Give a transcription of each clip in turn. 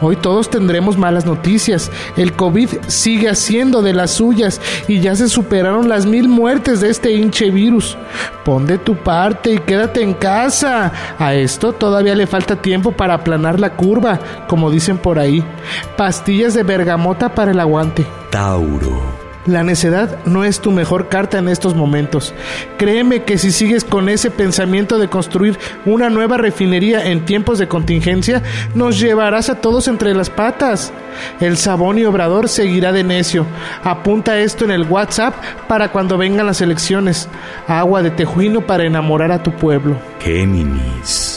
Hoy todos tendremos malas noticias. El COVID sigue haciendo de las suyas y ya se superaron las mil muertes de este hinche virus. Pon de tu parte y quédate en casa. A esto todavía le falta tiempo para aplanar la curva, como dicen por ahí. Pastillas de bergamota para el aguante. Tauro. La necedad no es tu mejor carta en estos momentos. Créeme que si sigues con ese pensamiento de construir una nueva refinería en tiempos de contingencia, nos llevarás a todos entre las patas. El Sabón y Obrador seguirá de necio. Apunta esto en el WhatsApp para cuando vengan las elecciones. Agua de tejuino para enamorar a tu pueblo. Géminis.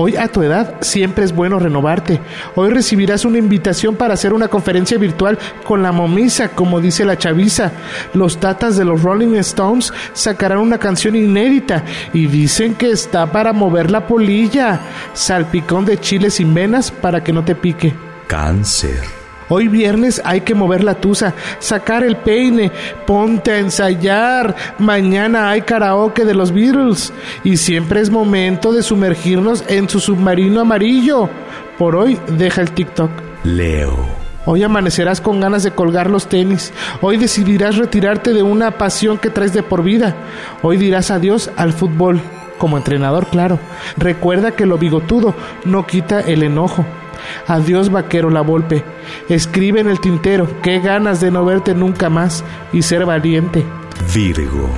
Hoy a tu edad siempre es bueno renovarte. Hoy recibirás una invitación para hacer una conferencia virtual con la momisa, como dice la chaviza. Los tatas de los Rolling Stones sacarán una canción inédita y dicen que está para mover la polilla. Salpicón de chile sin venas para que no te pique. Cáncer. Hoy viernes hay que mover la tusa, sacar el peine, ponte a ensayar. Mañana hay karaoke de los Beatles y siempre es momento de sumergirnos en su submarino amarillo. Por hoy deja el TikTok. Leo. Hoy amanecerás con ganas de colgar los tenis. Hoy decidirás retirarte de una pasión que traes de por vida. Hoy dirás adiós al fútbol. Como entrenador, claro. Recuerda que lo bigotudo no quita el enojo. Adiós, vaquero La Volpe. Escribe en el tintero, qué ganas de no verte nunca más y ser valiente. Virgo.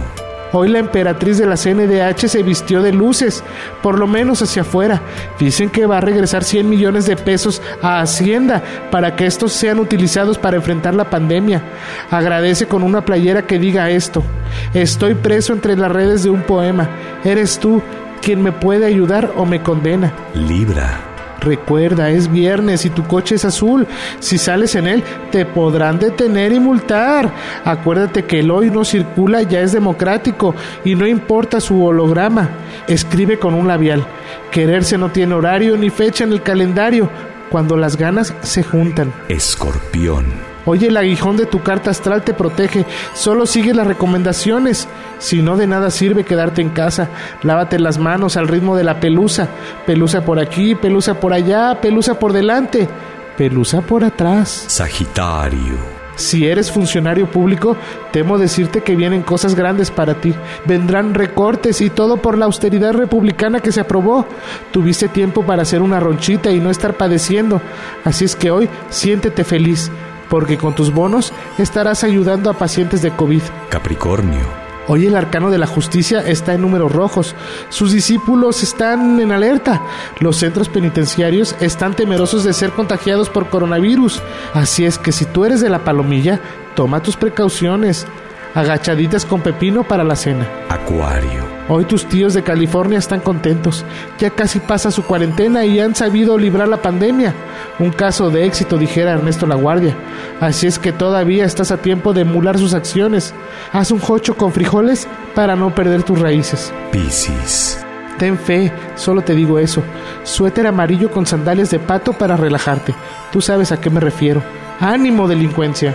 Hoy la emperatriz de la CNDH se vistió de luces, por lo menos hacia afuera. Dicen que va a regresar 100 millones de pesos a Hacienda para que estos sean utilizados para enfrentar la pandemia. Agradece con una playera que diga esto. Estoy preso entre las redes de un poema. Eres tú quien me puede ayudar o me condena. Libra. Recuerda, es viernes y tu coche es azul. Si sales en él, te podrán detener y multar. Acuérdate que el hoy no circula ya es democrático y no importa su holograma. Escribe con un labial. Quererse no tiene horario ni fecha en el calendario cuando las ganas se juntan. Escorpión. Oye, el aguijón de tu carta astral te protege. Solo sigue las recomendaciones. Si no, de nada sirve quedarte en casa. Lávate las manos al ritmo de la pelusa. Pelusa por aquí, pelusa por allá, pelusa por delante, pelusa por atrás. Sagitario. Si eres funcionario público, temo decirte que vienen cosas grandes para ti. Vendrán recortes y todo por la austeridad republicana que se aprobó. Tuviste tiempo para hacer una ronchita y no estar padeciendo. Así es que hoy siéntete feliz porque con tus bonos estarás ayudando a pacientes de COVID. Capricornio. Hoy el arcano de la justicia está en números rojos. Sus discípulos están en alerta. Los centros penitenciarios están temerosos de ser contagiados por coronavirus. Así es que si tú eres de la palomilla, toma tus precauciones. Agachaditas con pepino para la cena. Acuario. Hoy tus tíos de California están contentos. Ya casi pasa su cuarentena y han sabido librar la pandemia. Un caso de éxito, dijera Ernesto Laguardia. Así es que todavía estás a tiempo de emular sus acciones. Haz un jocho con frijoles para no perder tus raíces. Piscis. Ten fe, solo te digo eso. Suéter amarillo con sandalias de pato para relajarte. Tú sabes a qué me refiero. Ánimo, delincuencia.